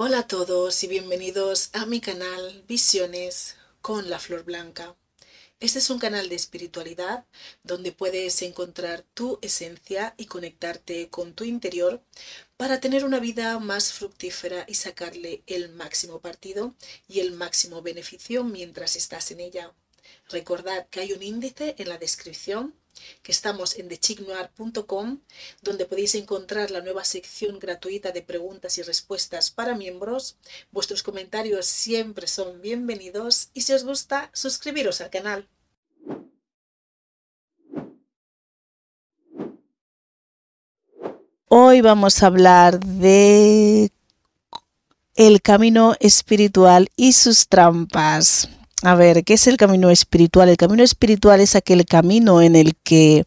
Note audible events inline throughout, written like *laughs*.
Hola a todos y bienvenidos a mi canal Visiones con la Flor Blanca. Este es un canal de espiritualidad donde puedes encontrar tu esencia y conectarte con tu interior para tener una vida más fructífera y sacarle el máximo partido y el máximo beneficio mientras estás en ella. Recordad que hay un índice en la descripción que estamos en thechignoir.com, donde podéis encontrar la nueva sección gratuita de preguntas y respuestas para miembros. Vuestros comentarios siempre son bienvenidos y si os gusta, suscribiros al canal. Hoy vamos a hablar de el camino espiritual y sus trampas. A ver, ¿qué es el camino espiritual? El camino espiritual es aquel camino en el que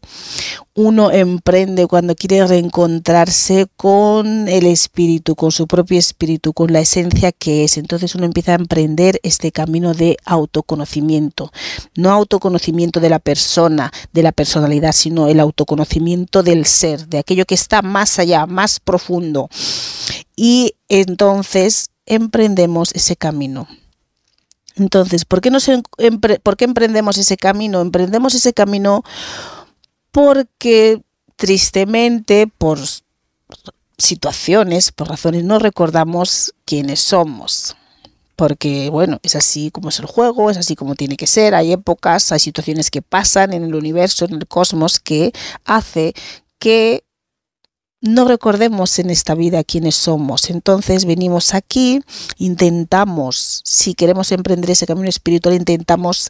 uno emprende cuando quiere reencontrarse con el espíritu, con su propio espíritu, con la esencia que es. Entonces uno empieza a emprender este camino de autoconocimiento. No autoconocimiento de la persona, de la personalidad, sino el autoconocimiento del ser, de aquello que está más allá, más profundo. Y entonces emprendemos ese camino. Entonces, ¿por qué, nos, ¿por qué emprendemos ese camino? Emprendemos ese camino porque tristemente, por situaciones, por razones, no recordamos quiénes somos. Porque, bueno, es así como es el juego, es así como tiene que ser. Hay épocas, hay situaciones que pasan en el universo, en el cosmos, que hace que no recordemos en esta vida quiénes somos. Entonces venimos aquí, intentamos, si queremos emprender ese camino espiritual, intentamos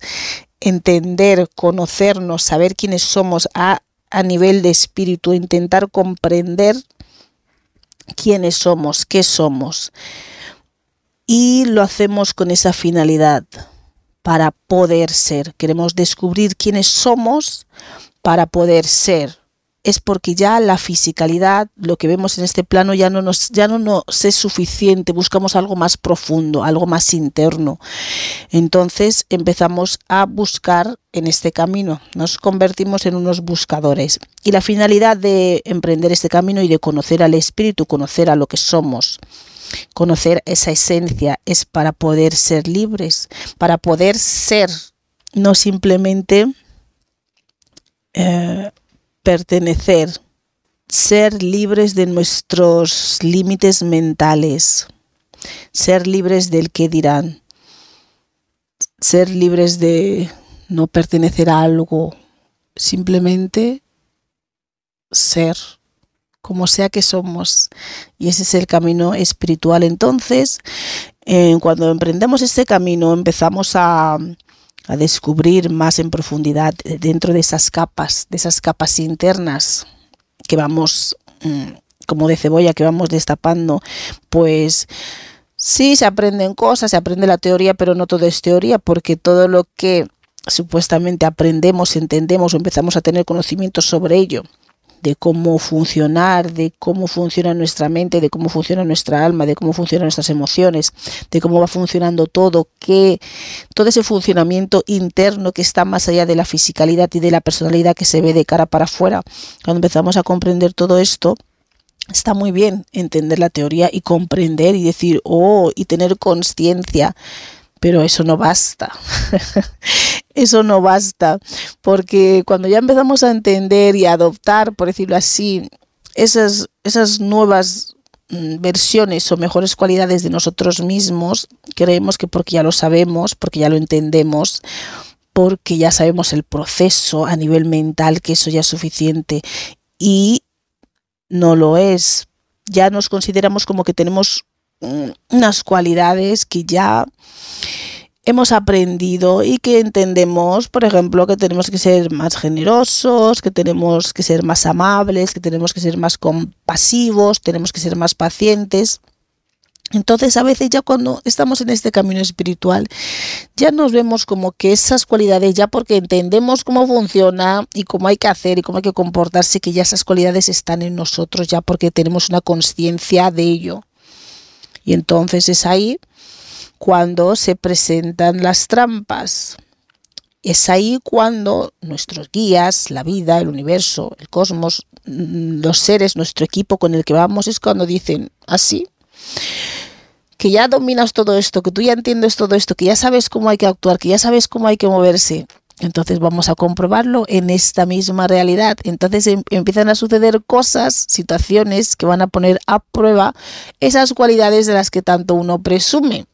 entender, conocernos, saber quiénes somos a, a nivel de espíritu, intentar comprender quiénes somos, qué somos. Y lo hacemos con esa finalidad, para poder ser. Queremos descubrir quiénes somos para poder ser es porque ya la fisicalidad, lo que vemos en este plano ya no nos ya no nos es suficiente, buscamos algo más profundo, algo más interno. Entonces empezamos a buscar en este camino, nos convertimos en unos buscadores. Y la finalidad de emprender este camino y de conocer al espíritu, conocer a lo que somos, conocer esa esencia es para poder ser libres, para poder ser no simplemente eh, pertenecer, ser libres de nuestros límites mentales, ser libres del que dirán, ser libres de no pertenecer a algo, simplemente ser como sea que somos. Y ese es el camino espiritual. Entonces, eh, cuando emprendemos ese camino, empezamos a, a descubrir más en profundidad dentro de esas capas, de esas capas internas que vamos, mm, como de cebolla, que vamos destapando, pues sí se aprenden cosas, se aprende la teoría, pero no todo es teoría, porque todo lo que supuestamente aprendemos, entendemos o empezamos a tener conocimiento sobre ello, de cómo funcionar, de cómo funciona nuestra mente, de cómo funciona nuestra alma, de cómo funcionan nuestras emociones, de cómo va funcionando todo, que todo ese funcionamiento interno que está más allá de la fisicalidad y de la personalidad que se ve de cara para afuera. Cuando empezamos a comprender todo esto, Está muy bien entender la teoría y comprender y decir, oh, y tener conciencia pero eso no basta. *laughs* eso no basta, porque cuando ya empezamos a entender y a adoptar, por decirlo así, esas, esas nuevas mm, versiones o mejores cualidades de nosotros mismos, creemos que porque ya lo sabemos, porque ya lo entendemos, porque ya sabemos el proceso a nivel mental, que eso ya es suficiente. Y no lo es. Ya nos consideramos como que tenemos unas cualidades que ya hemos aprendido y que entendemos, por ejemplo, que tenemos que ser más generosos, que tenemos que ser más amables, que tenemos que ser más compasivos, tenemos que ser más pacientes. Entonces a veces ya cuando estamos en este camino espiritual, ya nos vemos como que esas cualidades, ya porque entendemos cómo funciona y cómo hay que hacer y cómo hay que comportarse, que ya esas cualidades están en nosotros, ya porque tenemos una conciencia de ello. Y entonces es ahí cuando se presentan las trampas. Es ahí cuando nuestros guías, la vida, el universo, el cosmos, mm, los seres, nuestro equipo con el que vamos, es cuando dicen así. que ya dominas todo esto, que tú ya entiendes todo esto, que ya sabes cómo hay que actuar, que ya sabes cómo hay que moverse, entonces vamos a comprobarlo en esta misma realidad. Entonces em, empiezan a suceder cosas, situaciones que van a poner a prueba esas cualidades de las que tanto uno presume.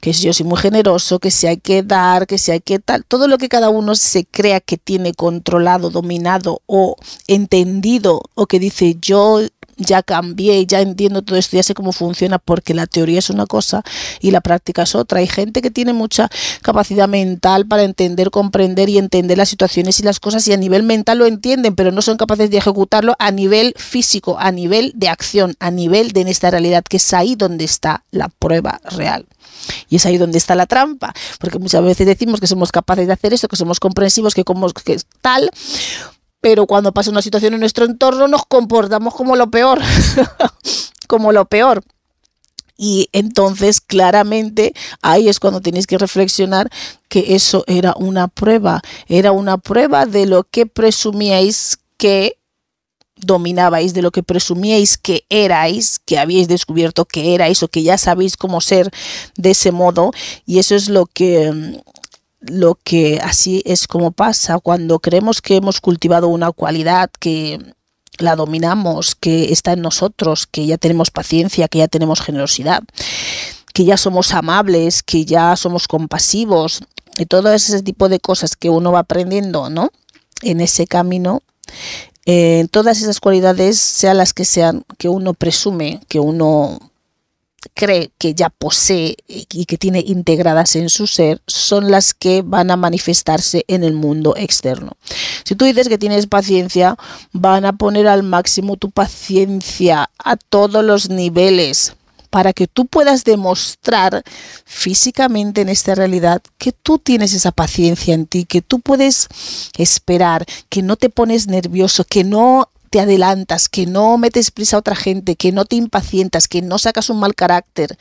Que yo soy muy generoso, que si hay que dar, que si hay que tal, todo lo que cada uno se crea que tiene controlado, dominado o entendido o que dice yo ya cambié, ya entiendo todo esto, ya sé cómo funciona, porque la teoría es una cosa y la práctica es otra. Hay gente que tiene mucha capacidad mental para entender, comprender y entender las situaciones y las cosas y a nivel mental lo entienden, pero no son capaces de ejecutarlo a nivel físico, a nivel de acción, a nivel de esta realidad, que es ahí donde está la prueba real. Y es ahí donde está la trampa, porque muchas veces decimos que somos capaces de hacer esto, que somos comprensivos, que como que tal, pero cuando pasa una situación en nuestro entorno nos comportamos como lo peor, *laughs* como lo peor. Y entonces claramente ahí es cuando tenéis que reflexionar que eso era una prueba, era una prueba de lo que presumíais que dominabais, de lo que presumíais que erais, que habíais descubierto que erais o que ya sabéis cómo ser de ese modo. Y eso es lo que lo que así es como pasa cuando creemos que hemos cultivado una cualidad que la dominamos, que está en nosotros, que ya tenemos paciencia, que ya tenemos generosidad, que ya somos amables, que ya somos compasivos y todo ese tipo de cosas que uno va aprendiendo, ¿no? En ese camino, eh, todas esas cualidades, sean las que sean, que uno presume, que uno cree que ya posee y que tiene integradas en su ser son las que van a manifestarse en el mundo externo. Si tú dices que tienes paciencia, van a poner al máximo tu paciencia a todos los niveles para que tú puedas demostrar físicamente en esta realidad que tú tienes esa paciencia en ti, que tú puedes esperar, que no te pones nervioso, que no te adelantas, que no metes prisa a otra gente, que no te impacientas, que no sacas un mal carácter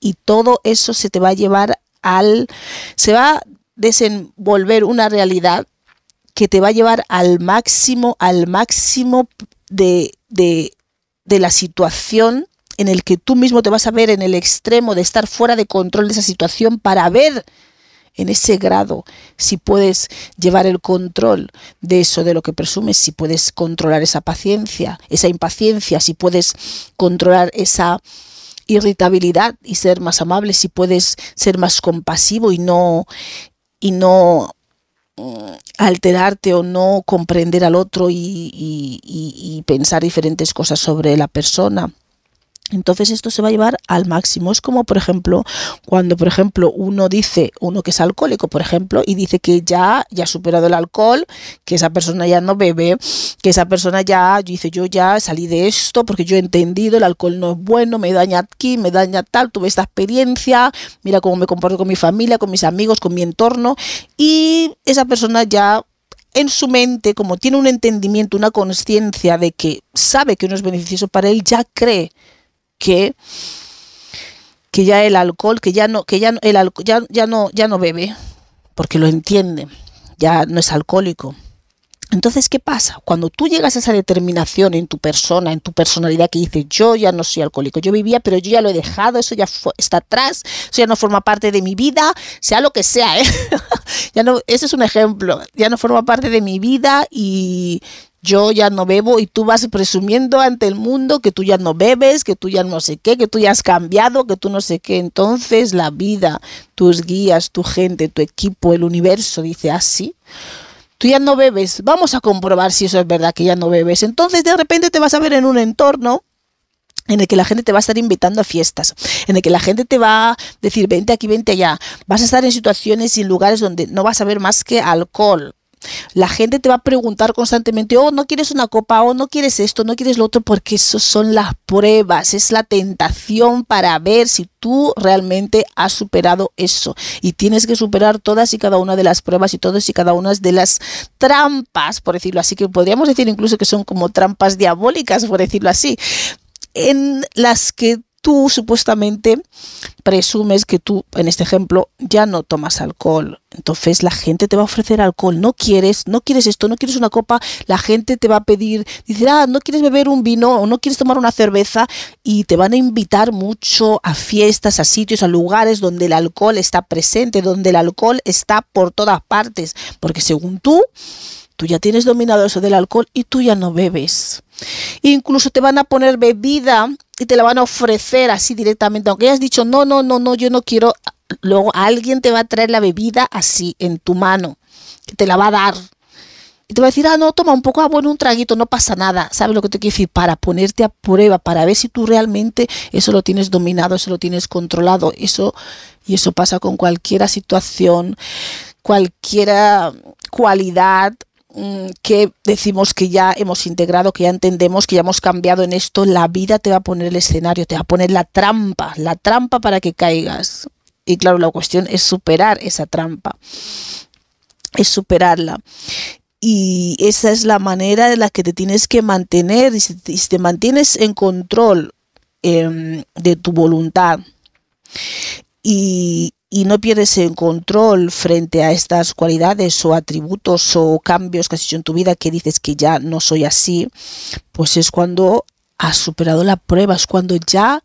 y todo eso se te va a llevar al, se va a desenvolver una realidad que te va a llevar al máximo, al máximo de, de, de la situación en el que tú mismo te vas a ver en el extremo de estar fuera de control de esa situación para ver en ese grado, si puedes llevar el control de eso, de lo que presumes, si puedes controlar esa paciencia, esa impaciencia, si puedes controlar esa irritabilidad y ser más amable, si puedes ser más compasivo y no y no mm, alterarte o no comprender al otro y, y pensar diferentes cosas sobre la persona entonces esto se va a llevar al máximo. Es como, por ejemplo, cuando, por ejemplo, uno dice, uno que es alcohólico, por ejemplo, y dice que ya, ya ha superado el alcohol, que esa persona ya no bebe, que esa persona ya, dice, yo ya salí de esto porque yo he entendido, el alcohol no es bueno, me daña aquí, me daña tal, tuve esta experiencia, mira cómo me comporto con mi familia, con mis amigos, con mi entorno, y esa persona ya en su mente, como tiene un entendimiento, una conciencia de que sabe que no es beneficioso para él, ya cree que que ya el alcohol, que ya no, que ya el ya, ya no, ya no bebe, porque lo entiende, ya no es alcohólico. Entonces, ¿qué pasa? Cuando tú llegas a esa determinación en tu persona, en tu personalidad, que dices, yo ya no soy alcohólico, yo vivía, pero yo ya lo he dejado, eso ya está atrás, eso ya no forma parte de mi vida, sea lo que sea, ¿eh? *laughs* ya no, ese es un ejemplo, ya no forma parte de mi vida y yo ya no bebo y tú vas presumiendo ante el mundo que tú ya no bebes, que tú ya no sé qué, que tú ya has cambiado, que tú no sé qué. Entonces la vida, tus guías, tu gente, tu equipo, el universo dice así. tú ya no bebes, vamos a comprobar si eso es verdad que ya no bebes. Entonces de repente te vas a ver en un entorno en el que la gente te va a estar invitando a fiestas, en el que la gente te va a decir, vente aquí, vente allá. Vas a estar en situaciones y en lugares donde no vas a ver más que alcohol, la gente te va a preguntar constantemente, oh, no quieres una copa, oh, no quieres esto, no quieres lo otro, porque eso son las pruebas, es la tentación para ver si tú realmente has superado eso. Y tienes que superar todas y cada una de las pruebas y todas y cada una de las trampas, por decirlo así, que podríamos decir incluso que son como trampas diabólicas, por decirlo así, en las que tú supuestamente presumes que tú, en este ejemplo, ya no tomas alcohol. Entonces la gente te va a ofrecer alcohol. No quieres, no quieres esto, no quieres una copa. La gente te va a pedir, dice, ah, no quieres beber un vino o no quieres tomar una cerveza. Y te van a invitar mucho a fiestas, a sitios, a lugares donde el alcohol está presente, donde el alcohol está por todas partes. Porque según tú, tú ya tienes dominado eso del alcohol y tú ya no bebes. Incluso te van a poner bebida y te la van a ofrecer así directamente, aunque hayas dicho, no, no, no, no, yo no quiero, luego alguien te va a traer la bebida así en tu mano, que te la va a dar. Y te va a decir, ah, no, toma un poco, ah, bueno, un traguito, no pasa nada. ¿Sabes lo que te quiero decir? Para ponerte a prueba, para ver si tú realmente eso lo tienes dominado, eso lo tienes controlado. Eso, y eso pasa con cualquier situación, cualquier cualidad que decimos que ya hemos integrado, que ya entendemos, que ya hemos cambiado en esto, la vida te va a poner el escenario, te va a poner la trampa, la trampa para que caigas. Y claro, la cuestión es superar esa trampa, es superarla. Y esa es la manera de la que te tienes que mantener. Y si te, mantienes en control em, de tu voluntad y, y no pierdes el control frente a estas cualidades o atributos o cambios que has hecho en tu vida que dices que ya no soy así, pues es cuando has superado la prueba, es cuando ya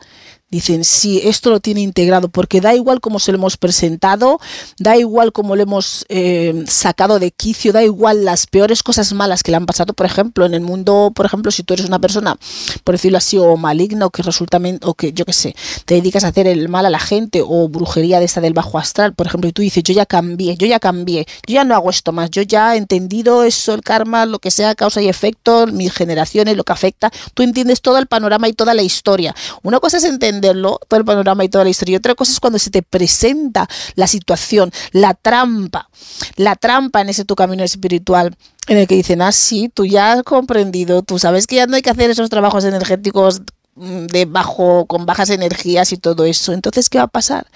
dicen, sí, esto lo tiene integrado, porque da igual cómo se lo hemos presentado, da igual cómo lo hemos eh, sacado de quicio, da igual las peores cosas malas que le han pasado, por ejemplo, en el mundo, por ejemplo, si tú eres una persona, por decirlo así, o maligna, o que resulta, o que yo qué sé, te dedicas a hacer el mal a la gente, o brujería de esta del bajo astral, por ejemplo, y tú dices, yo ya cambié, yo ya cambié, yo ya no hago esto más, yo ya he entendido eso, el karma, lo que sea, causa y efecto, mis generaciones, lo que afecta, tú entiendes todo el panorama y toda la historia. Una cosa es entender todo el panorama y toda la historia. Y otra cosa es cuando se te presenta la situación, la trampa, la trampa en ese tu camino espiritual, en el que dicen, ah, sí, tú ya has comprendido, tú sabes que ya no hay que hacer esos trabajos energéticos mm, de bajo con bajas energías y todo eso. Entonces, ¿qué va a pasar?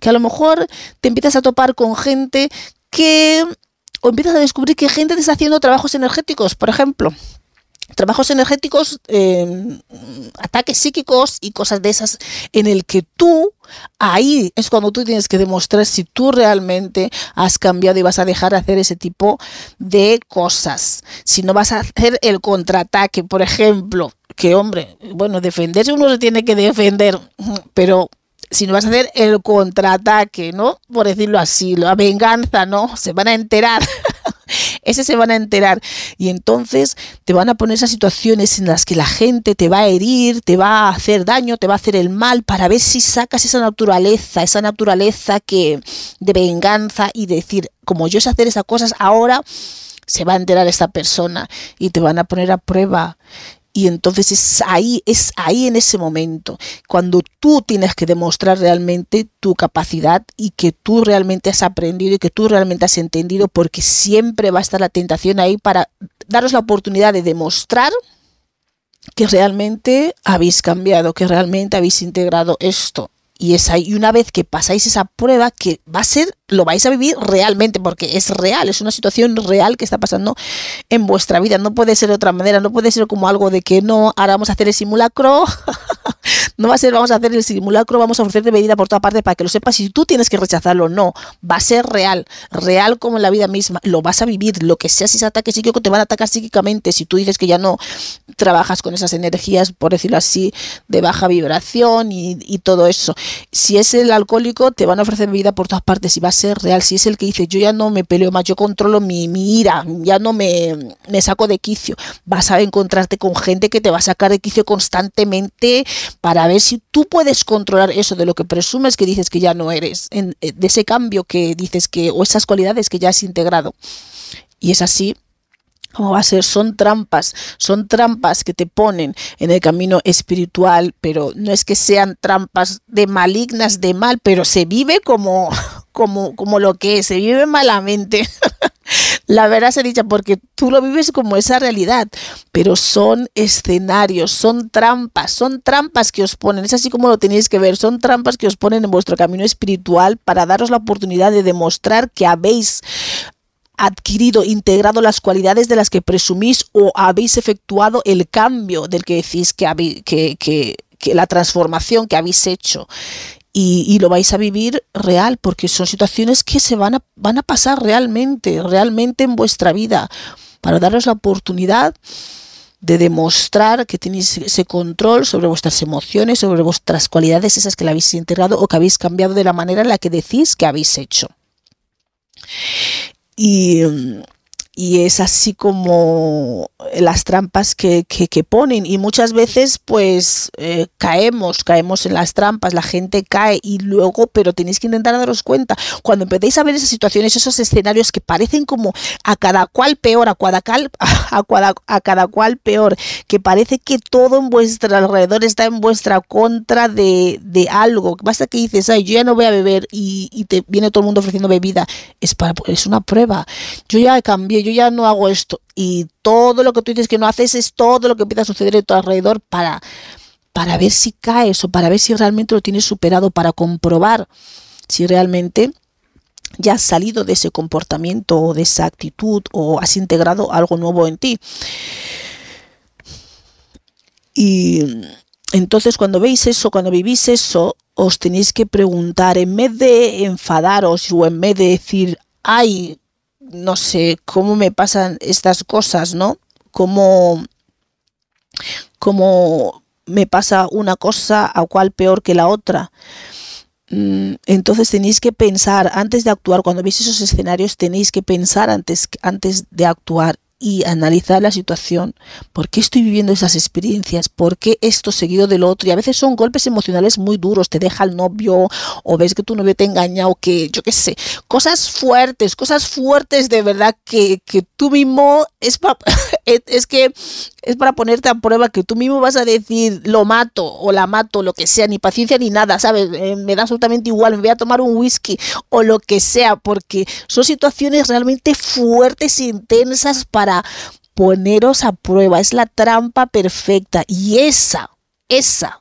Que a lo mejor te empiezas a topar con gente que o empiezas a descubrir que gente te está haciendo trabajos energéticos, por ejemplo, trabajos energéticos, em, ataques psíquicos y cosas de esas en el que tú, ahí es cuando tú tienes que demostrar si tú realmente has cambiado y vas a dejar de hacer ese tipo de cosas. Si no vas a hacer el contraataque, por ejemplo, que hombre, bueno, defenderse uno se tiene que defender, pero si no vas a hacer el contraataque, ¿no? Por decirlo así, la venganza, ¿no? Se van a enterar. *laughs* Ese se van a enterar. Y entonces te van a poner esas situaciones en las que la gente te va a herir, te va a hacer daño, te va a hacer el mal, para ver si sacas esa naturaleza, esa naturaleza que de venganza y decir, como yo sé hacer esas cosas, ahora se va a enterar esta persona y te van a poner a prueba y entonces es ahí, es ahí en ese momento, cuando tú tienes que demostrar realmente tu capacidad y que tú realmente has aprendido y que tú realmente has entendido, porque siempre va a estar la tentación ahí para daros la oportunidad de demostrar que realmente habéis cambiado, que realmente habéis integrado esto. Y es ahí, una vez que pasáis esa prueba, que va a ser, lo vais a vivir realmente, porque es real, es una situación real que está pasando en vuestra vida. No puede ser de otra manera, no puede ser como algo de que no, ahora vamos a hacer el simulacro, *laughs* no va a ser, vamos a hacer el simulacro, vamos a ofrecerte medida por toda parte para que lo sepas si tú tienes que rechazarlo. No, va a ser real, real como en la vida misma, lo vas a vivir, lo que sea, si ese ataque psíquico te van a atacar psíquicamente, si tú dices que ya no trabajas con esas energías, por decirlo así, de baja vibración y, todo eso. Si es el alcohólico, te van a ofrecer vida por todas partes y va a ser real. Si es el que dice, yo ya no me peleo más, yo controlo mi, ira, ya no me, me saco de quicio, vas a encontrarte con gente que te va a sacar de quicio constantemente para ver si tú puedes controlar eso de lo que presumes que dices que ya no eres, eh, de ese cambio que dices que, o esas cualidades que ya has integrado. Y es así ¿Cómo va a ser? Son trampas, son trampas que te ponen en el camino espiritual, pero no es que sean trampas de malignas, de mal, pero se vive como, *laughs* como, como lo que es, se vive malamente. *laughs* La verdad se dicha porque tú lo vives como esa realidad, pero son escenarios, son trampas, son trampas que os ponen, es así como lo tenéis que ver, son trampas que os ponen en vuestro camino espiritual para daros la oportunidad de demostrar que habéis adquirido, integrado las cualidades de las que presumís o habéis efectuado el cambio del que decís que, que, que la transformación que habéis hecho y, lo vais a vivir real, porque son situaciones que se van a, van a pasar realmente, realmente en vuestra vida, para daros la oportunidad de demostrar que tenéis ese control sobre vuestras emociones, sobre vuestras cualidades, esas que la habéis integrado o que habéis cambiado de la manera en la que decís que habéis hecho. Y, y es así como las trampas que, que, ponen. Y muchas veces pues eh, caemos, caemos en las trampas, la gente cae y luego, pero tenéis que intentar daros cuenta, cuando empecéis a ver esas situaciones, esos escenarios que parecen como a cada cual peor, a cada, cual, *laughs* a cada, a cada cual peor, que parece que todo en vuestro alrededor está en vuestra contra de, de algo, basta que dices, ay, yo ya no voy a beber y, y te viene todo el mundo ofreciendo bebida, es, para, es una prueba, yo ya cambié yo ya no hago esto. Y todo lo que tú dices que no haces es todo lo que empieza a suceder a tu alrededor para, para ver si caes o para ver si realmente lo tienes superado, para comprobar si realmente ya has salido de ese comportamiento o de esa actitud o has integrado algo nuevo en ti. Y entonces cuando veis eso, cuando vivís eso, os tenéis que preguntar, en vez de enfadaros o en vez de decir, ay, no sé, cómo me pasan estas cosas, ¿no? Cómo, cómo me pasa una cosa a cual peor que la otra. Mm, entonces tenéis que pensar, antes de actuar, cuando veis esos escenarios, tenéis que pensar antes, antes de actuar y analizar la situación, por qué estoy viviendo esas experiencias, por qué esto seguido del otro, y a veces son golpes emocionales muy duros, te deja el novio o ves que tu novio te engaña o que yo qué sé, cosas fuertes, cosas fuertes de verdad que, que tú mismo es, *laughs* es que es para ponerte a prueba que tú mismo vas a decir lo mato o la mato, lo que sea, ni paciencia ni nada, ¿sabes? Eh, me da absolutamente igual, me voy a tomar un whisky o lo que sea, porque son situaciones realmente fuertes intensas para poneros a prueba. Es la trampa perfecta. Y esa, esa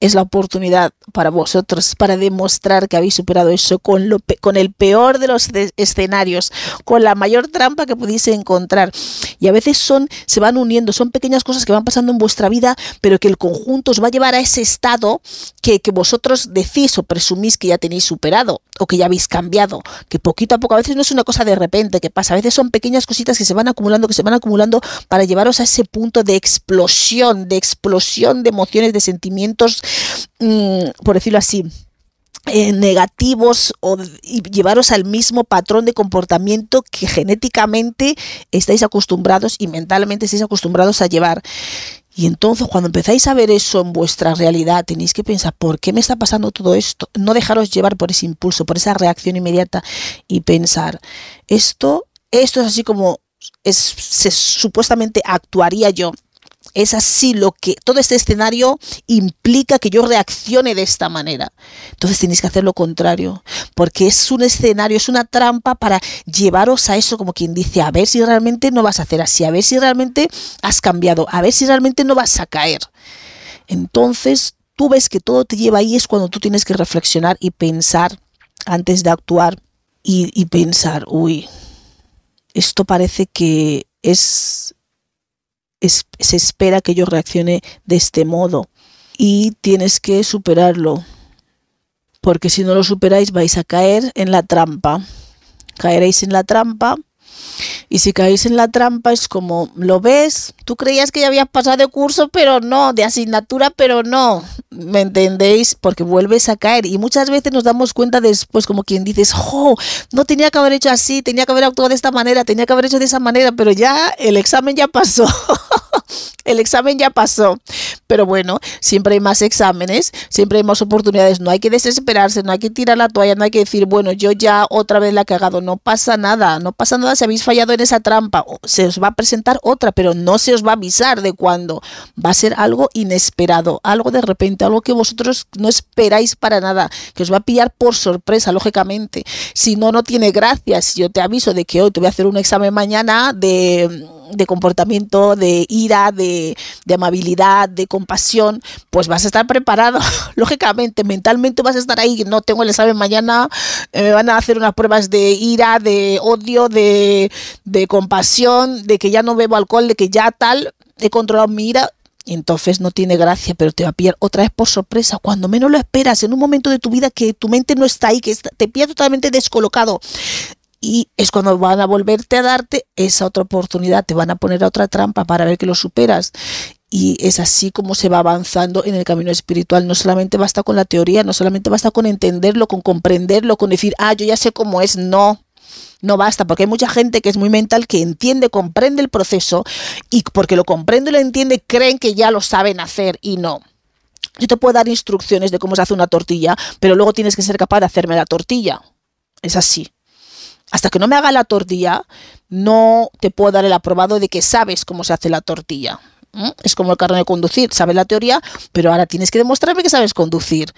es la oportunidad para vosotros para demostrar que habéis superado eso con, lo, el peor de los escenarios, con la mayor trampa que podéis encontrar. Y a veces se van uniendo, son pequeñas cosas que van pasando en vuestra vida, pero que el conjunto os va a llevar a ese estado que, que vosotros decís o presumís que ya tenéis superado o que ya habéis cambiado, que poquito a poco, a veces no es una cosa de repente que pasa, a veces son pequeñas cositas que se van acumulando, que se van acumulando para llevaros a ese punto de explosión, de explosión de emociones, de sentimientos Mm, por decirlo así, eh, negativos o y llevaros al mismo patrón de comportamiento que genéticamente estáis acostumbrados y mentalmente estáis acostumbrados a llevar. Y entonces cuando empezáis a ver eso en vuestra realidad, tenéis que pensar, ¿por qué me está pasando todo esto? No dejaros llevar por ese impulso, por esa reacción inmediata y pensar, esto, esto es así como es, supuestamente actuaría yo es así lo que todo este escenario implica que yo reaccione de esta manera. Entonces tenéis que hacer lo contrario, porque es un escenario, es una trampa para llevaros a eso como quien dice, a ver si realmente no vas a hacer así, a ver si realmente has cambiado, a ver si realmente no vas a caer. Entonces tú ves que todo te lleva ahí, es cuando tú tienes que reflexionar y pensar antes de actuar y, pensar, uy, esto parece que es se espera que yo reaccione de este modo. Y tienes que superarlo porque si no lo superáis vais a caer en la trampa. Caeréis en la trampa y si caéis en la trampa es como, ¿lo ves? Tú creías que ya habías pasado de curso, pero no, de asignatura, pero no. ¿Me entendéis? Porque vuelves a caer. Y muchas veces nos damos cuenta después, como quien dices, ¡oh! No tenía que haber hecho así, tenía que haber actuado de esta manera, tenía que haber hecho de esa manera, pero ya el examen ya pasó. *laughs* *laughs* el examen ya pasó. Pero bueno, siempre hay más exámenes, siempre hay más oportunidades. No hay que desesperarse, no hay que tirar la toalla, no hay que decir, bueno, yo ya otra vez la he cagado. No pasa nada, no pasa nada si habéis fallado en esa trampa. Se os va a presentar otra, pero no se os va a avisar de cuándo. Va a ser algo inesperado, algo de repente, algo que vosotros no esperáis para nada, que os va a pillar por sorpresa, lógicamente. Si no, no tiene gracia. Si yo te aviso de que hoy te voy a hacer un examen mañana de de comportamiento, de de, amabilidad, de compasión, pues vas a estar preparado. *laughs* Lógicamente, mentalmente vas a estar ahí. No tengo el examen mañana, eh, me van a hacer unas pruebas de ira, de odio, de, de compasión, de que ya no bebo alcohol, de que ya tal, he controlado mi ira entonces no tiene gracia, pero te va a pillar otra vez por sorpresa, cuando menos lo esperas, en un momento de tu vida que tu mente no está ahí, que te pilla totalmente descolocado. Y es cuando van a volverte a darte esa otra oportunidad, te van a poner a otra trampa para ver que lo superas. Y es así como se va avanzando en el camino espiritual. No solamente basta con la teoría, no solamente basta con entenderlo, con comprenderlo, con decir, ah, yo ya sé cómo es. No, no basta, porque hay mucha gente que es muy mental, que entiende, comprende el proceso y porque lo comprende y lo entiende, creen que ya lo saben hacer y no. Yo te puedo dar instrucciones de cómo se hace una tortilla, pero luego tienes que ser capaz de hacerme la tortilla. Es así. Hasta que no me haga la tortilla, no te puedo dar el aprobado de que sabes cómo se hace la tortilla. Es como el carro de conducir, sabes la teoría, pero ahora tienes que demostrarme que sabes conducir.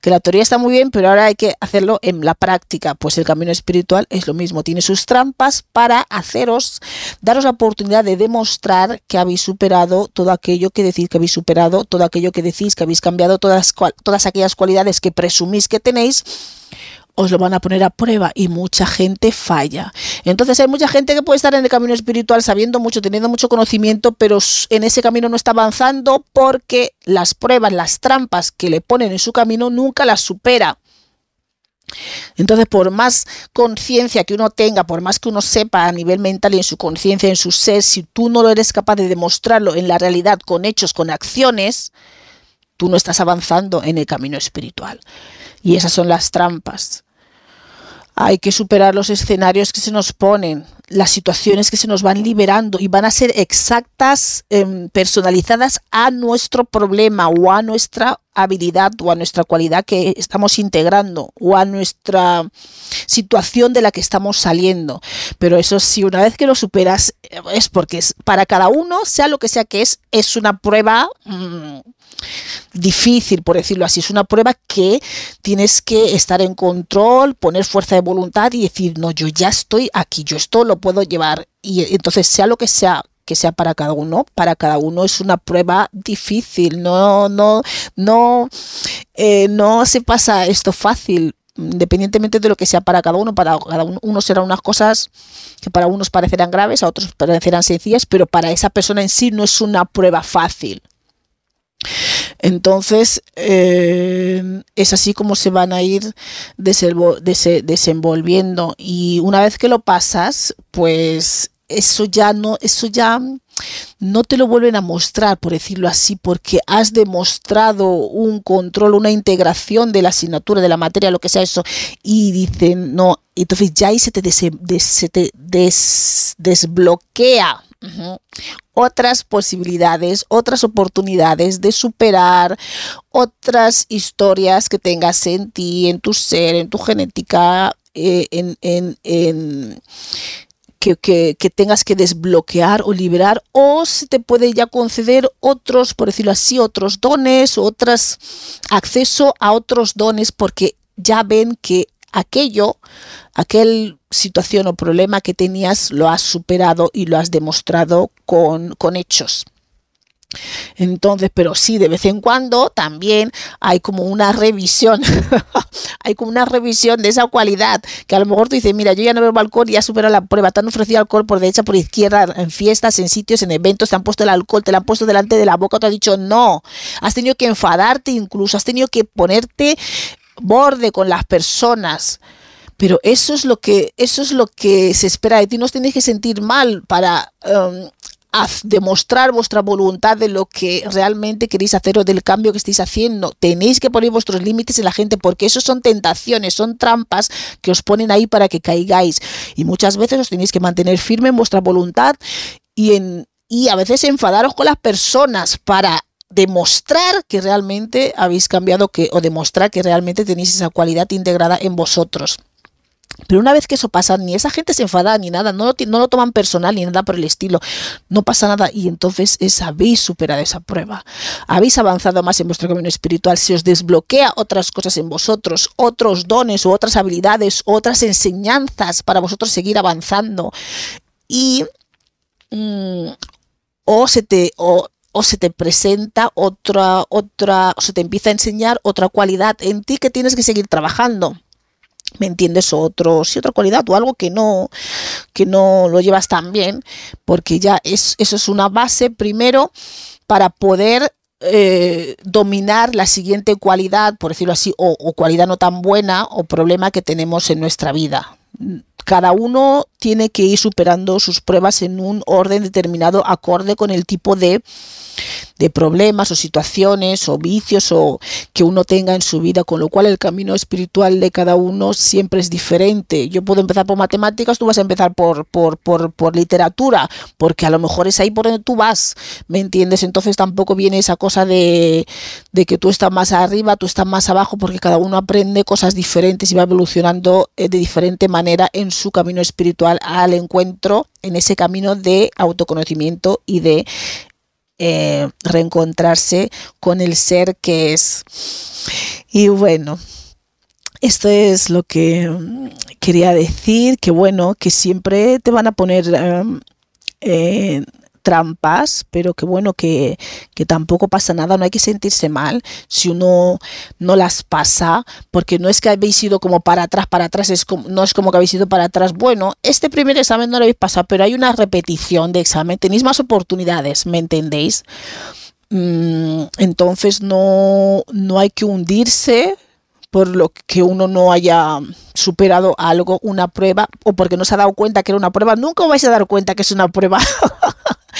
Que la teoría está muy bien, pero ahora hay que hacerlo en la práctica. Pues el camino espiritual es lo mismo, tiene sus trampas para haceros, daros la oportunidad de demostrar que habéis superado todo aquello que decís que habéis superado, todo aquello que decís que habéis cambiado, todas, todas aquellas cualidades que presumís que tenéis os lo van a poner a prueba y mucha gente falla. Entonces hay mucha gente que puede estar en el camino espiritual sabiendo mucho, teniendo mucho conocimiento, pero en ese camino no está avanzando porque las pruebas, las trampas que le ponen en su camino nunca las supera. Entonces, por más conciencia que uno tenga, por más que uno sepa a nivel mental y en su conciencia, en su ser, si tú no lo eres capaz de demostrarlo en la realidad con hechos, con acciones, tú no estás avanzando en el camino espiritual. Y esas son las trampas. Hay que superar los escenarios que se nos ponen, las situaciones que se nos van liberando y van a ser exactas, em, personalizadas a nuestro problema o a nuestra habilidad o a nuestra cualidad que estamos integrando o a nuestra situación de la que estamos saliendo. Pero eso sí, una vez que lo superas es porque es para cada uno, sea lo que sea que es, es una prueba mm, difícil, por decirlo así. Es una prueba que tienes que estar en control, poner fuerza de voluntad y decir, no, yo ya estoy aquí, yo esto lo puedo llevar. Y entonces, sea lo que sea que sea para cada uno, para cada uno es una prueba difícil, no, no, no, eh, no se pasa esto fácil, independientemente de lo que sea para cada uno, para cada uno, uno serán unas cosas que para unos parecerán graves, a otros parecerán sencillas, pero para esa persona en sí no es una prueba fácil. Entonces, eh, es así como se van a ir desenvolviendo. Y una vez que lo pasas, pues eso ya no, eso ya no te lo vuelven a mostrar, por decirlo así, porque has demostrado un control, una integración de la asignatura, de la materia, lo que sea eso, y dicen, no, entonces ya ahí se te, se te desbloquea otras posibilidades, otras oportunidades de superar otras historias que tengas en ti, en tu ser, en tu genética, eh, en, que, que, tengas que desbloquear o liberar o se te puede ya conceder otros, por decirlo así, otros dones, otros acceso a otros dones porque ya ven que aquello, aquel situación o problema que tenías lo has superado y lo has demostrado con, con hechos. Entonces, pero sí, de vez en cuando también hay como una revisión, *laughs* hay como una revisión de esa cualidad, que a lo mejor tú dices, mira, yo ya no bebo alcohol ya superado la prueba, te han ofrecido alcohol por derecha, por izquierda, en fiestas, en sitios, en eventos, te han puesto el alcohol, te lo han puesto delante de la boca, te ha dicho no, has tenido que enfadarte incluso, has tenido que ponerte borde con las personas. Pero eso es lo que, eso es lo que se espera de ti. No os tenéis que sentir mal para um, demostrar vuestra voluntad de lo que realmente queréis hacer o del cambio que estáis haciendo. Tenéis que poner vuestros límites en la gente porque eso son tentaciones, son trampas que os ponen ahí para que caigáis. Y muchas veces os tenéis que mantener firme en vuestra voluntad y, a veces enfadaros con las personas para demostrar que realmente habéis cambiado que, o demostrar que realmente tenéis esa cualidad integrada en vosotros. Pero una vez que eso pasa, ni esa gente se enfada ni nada, no lo, no lo toman personal ni nada por el estilo, no pasa nada y entonces es, habéis superado esa prueba, habéis avanzado más en vuestro camino espiritual, se os desbloquea otras cosas en vosotros, otros dones o otras habilidades, otras enseñanzas para vosotros seguir avanzando y mm, o se te o se te presenta otra otra o se te empieza a enseñar otra cualidad en ti que tienes que seguir trabajando ¿me entiendes? O otro, sí, otra cualidad o algo que no, que no lo llevas tan bien, porque ya es, eso es una base primero para poder eh, dominar la siguiente cualidad, por decirlo así, o, o cualidad no tan buena o problema que tenemos en nuestra vida cada uno tiene que ir superando sus pruebas en un orden determinado acorde con el tipo de, de problemas o situaciones o vicios o que uno tenga en su vida, con lo cual el camino espiritual de cada uno siempre es diferente. Yo puedo empezar por matemáticas, tú vas a empezar por, por, por, literatura, porque a lo mejor es ahí por donde tú vas, ¿me entiendes? Entonces tampoco viene esa cosa de, de que tú estás más arriba, tú estás más abajo, porque cada uno aprende cosas diferentes y va evolucionando eh, de diferente manera en su camino espiritual al encuentro, en ese camino de autoconocimiento y de eh, reencontrarse con el ser que es. Y bueno, esto es lo que mm, quería decir, que bueno, que siempre te van a poner eh, trampas, pero que bueno, que, que, tampoco pasa nada, no hay que sentirse mal si uno no las pasa, porque no es que habéis ido como para atrás, para atrás, es como, no es como que habéis ido para atrás. Bueno, este primer examen no lo habéis pasado, pero hay una repetición de examen, tenéis más oportunidades, ¿me entendéis? Mm, entonces no, no hay que hundirse por lo que uno no haya superado algo, una prueba, o porque no se ha dado cuenta que era una prueba. Nunca vais a dar cuenta que es una prueba. *laughs*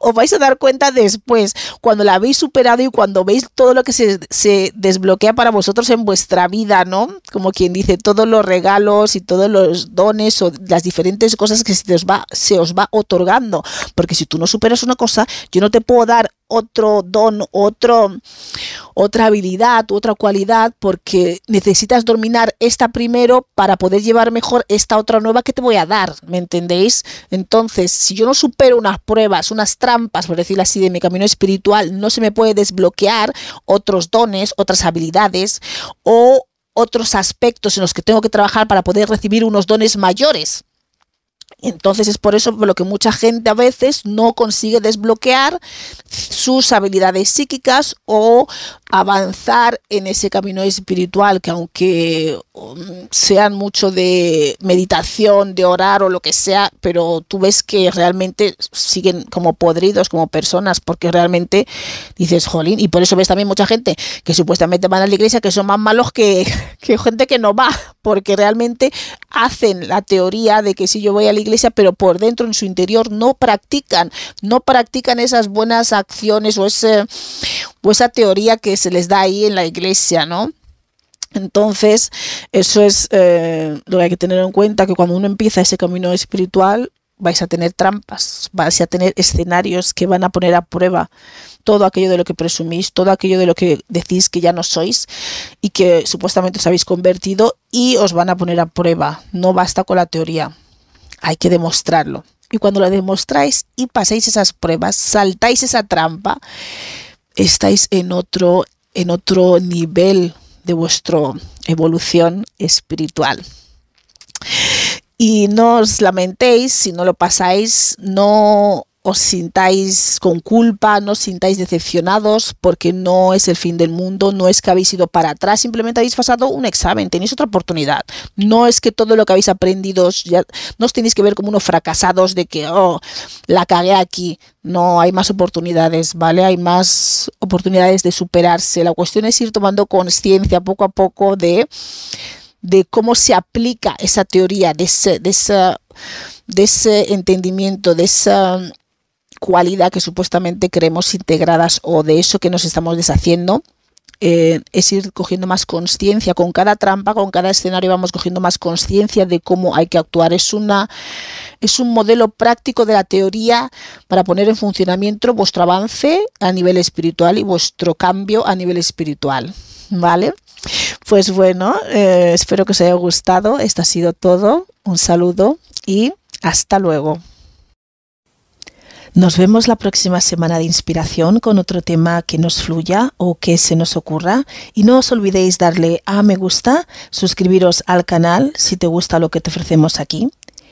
os vais a dar cuenta después, cuando la habéis superado y cuando veis todo lo que se, se, desbloquea para vosotros en vuestra vida, ¿no? Como quien dice, todos los regalos y todos los dones o las diferentes cosas que se os va, se os va otorgando. Porque si tú no superas una cosa, yo no te puedo dar otro don, otro, otra habilidad, otra cualidad, porque necesitas dominar esta primero para poder llevar mejor esta otra nueva que te voy a dar, ¿me entendéis? Entonces, si yo no supero unas pruebas, unas trampas, por decirlo así, de mi camino espiritual, no se me puede desbloquear otros dones, otras habilidades o otros aspectos en los que tengo que trabajar para poder recibir unos dones mayores. Entonces es por eso por lo que mucha gente a veces no consigue desbloquear sus habilidades psíquicas o avanzar en ese camino espiritual que aunque um, sean mucho de meditación, de orar o lo que sea, pero tú ves que realmente siguen como podridos como personas porque realmente dices, jolín, y por eso ves también mucha gente que supuestamente van a la iglesia que son más malos que, *laughs* que gente que no va, porque realmente hacen la teoría de que si yo voy a la iglesia, pero por dentro en su interior no practican, no practican esas buenas acciones o, esa teoría que se les da ahí en la iglesia, ¿no? Entonces, eso es eh, lo que hay que tener en cuenta, que cuando uno empieza ese camino espiritual, vais a tener trampas, vais a tener escenarios que van a poner a prueba todo aquello de lo que presumís, todo aquello de lo que decís que ya no sois y que supuestamente os habéis convertido y os van a poner a prueba. No basta con la teoría, hay que demostrarlo. Y cuando lo demostráis y pasáis esas pruebas, saltáis esa trampa, estáis en otro en otro nivel de vuestra evolución espiritual. Y no os lamentéis si no lo pasáis, no os sintáis con culpa, no os sintáis decepcionados porque no es el fin del mundo, no es que habéis ido para atrás, simplemente habéis pasado un examen, tenéis otra oportunidad. No es que todo lo que habéis aprendido, no os tenéis que ver como unos fracasados de que, oh, la cagué aquí. No, hay más oportunidades, ¿vale? Hay más oportunidades de superarse. La cuestión es ir tomando conciencia poco a poco de, de cómo se aplica esa teoría, de ese, de esa de ese entendimiento, de esa cualidad que supuestamente creemos integradas o de eso que nos estamos deshaciendo. Eh, es ir cogiendo más conciencia con cada trampa, con cada escenario vamos cogiendo más conciencia de cómo hay que actuar. Es una es un modelo práctico de la teoría para poner en funcionamiento vuestro avance a nivel espiritual y vuestro cambio a nivel espiritual. ¿Vale? Pues bueno, eh, espero que os haya gustado. Esto ha sido todo. Un saludo y hasta luego. Nos vemos la próxima semana de inspiración con otro tema que nos fluya o que se nos ocurra. Y no os olvidéis darle a me gusta, suscribiros al canal si te gusta lo que te ofrecemos aquí.